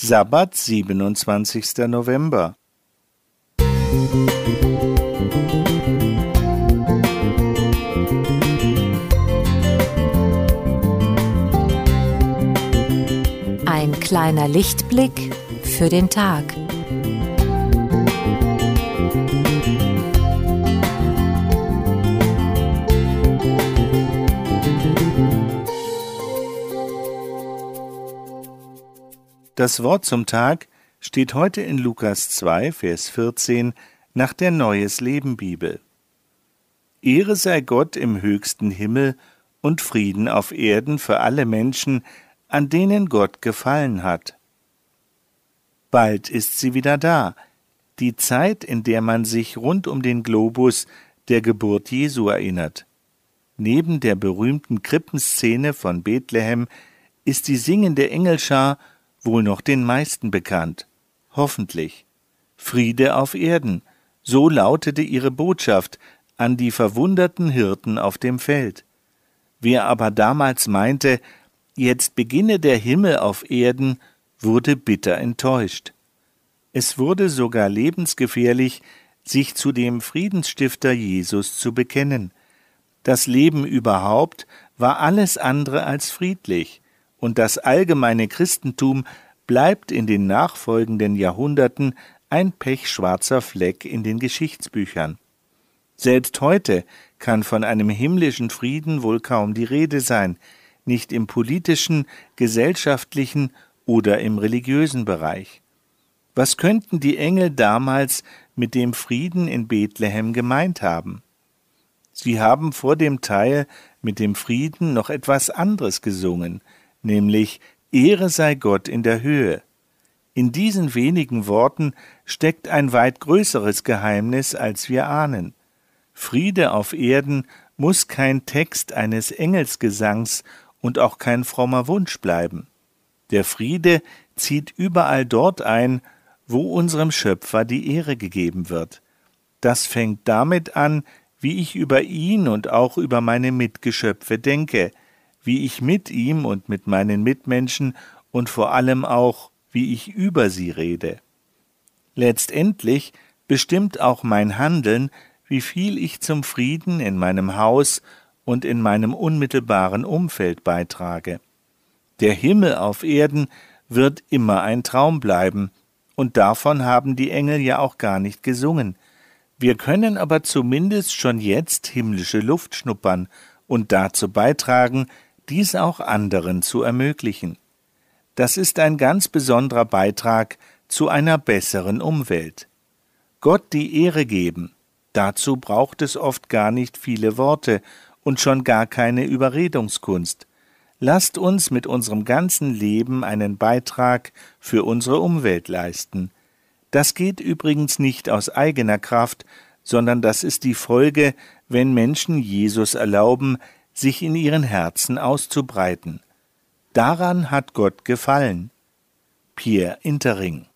Sabbat, 27. November. Ein kleiner Lichtblick für den Tag. Das Wort zum Tag steht heute in Lukas 2, Vers 14 nach der Neues Leben Bibel. Ehre sei Gott im höchsten Himmel und Frieden auf Erden für alle Menschen, an denen Gott gefallen hat. Bald ist sie wieder da, die Zeit, in der man sich rund um den Globus der Geburt Jesu erinnert. Neben der berühmten Krippenszene von Bethlehem ist die singende Engelschar wohl noch den meisten bekannt. Hoffentlich. Friede auf Erden, so lautete ihre Botschaft an die verwunderten Hirten auf dem Feld. Wer aber damals meinte, jetzt beginne der Himmel auf Erden, wurde bitter enttäuscht. Es wurde sogar lebensgefährlich, sich zu dem Friedensstifter Jesus zu bekennen. Das Leben überhaupt war alles andere als friedlich, und das allgemeine Christentum bleibt in den nachfolgenden Jahrhunderten ein pechschwarzer Fleck in den Geschichtsbüchern. Selbst heute kann von einem himmlischen Frieden wohl kaum die Rede sein, nicht im politischen, gesellschaftlichen oder im religiösen Bereich. Was könnten die Engel damals mit dem Frieden in Bethlehem gemeint haben? Sie haben vor dem Teil mit dem Frieden noch etwas anderes gesungen, nämlich Ehre sei Gott in der Höhe. In diesen wenigen Worten steckt ein weit größeres Geheimnis, als wir ahnen. Friede auf Erden muss kein Text eines Engelsgesangs und auch kein frommer Wunsch bleiben. Der Friede zieht überall dort ein, wo unserem Schöpfer die Ehre gegeben wird. Das fängt damit an, wie ich über ihn und auch über meine Mitgeschöpfe denke, wie ich mit ihm und mit meinen Mitmenschen und vor allem auch, wie ich über sie rede. Letztendlich bestimmt auch mein Handeln, wie viel ich zum Frieden in meinem Haus und in meinem unmittelbaren Umfeld beitrage. Der Himmel auf Erden wird immer ein Traum bleiben, und davon haben die Engel ja auch gar nicht gesungen. Wir können aber zumindest schon jetzt himmlische Luft schnuppern und dazu beitragen, dies auch anderen zu ermöglichen. Das ist ein ganz besonderer Beitrag zu einer besseren Umwelt. Gott die Ehre geben, dazu braucht es oft gar nicht viele Worte und schon gar keine Überredungskunst. Lasst uns mit unserem ganzen Leben einen Beitrag für unsere Umwelt leisten. Das geht übrigens nicht aus eigener Kraft, sondern das ist die Folge, wenn Menschen Jesus erlauben, sich in ihren Herzen auszubreiten. Daran hat Gott gefallen. Pierre Intering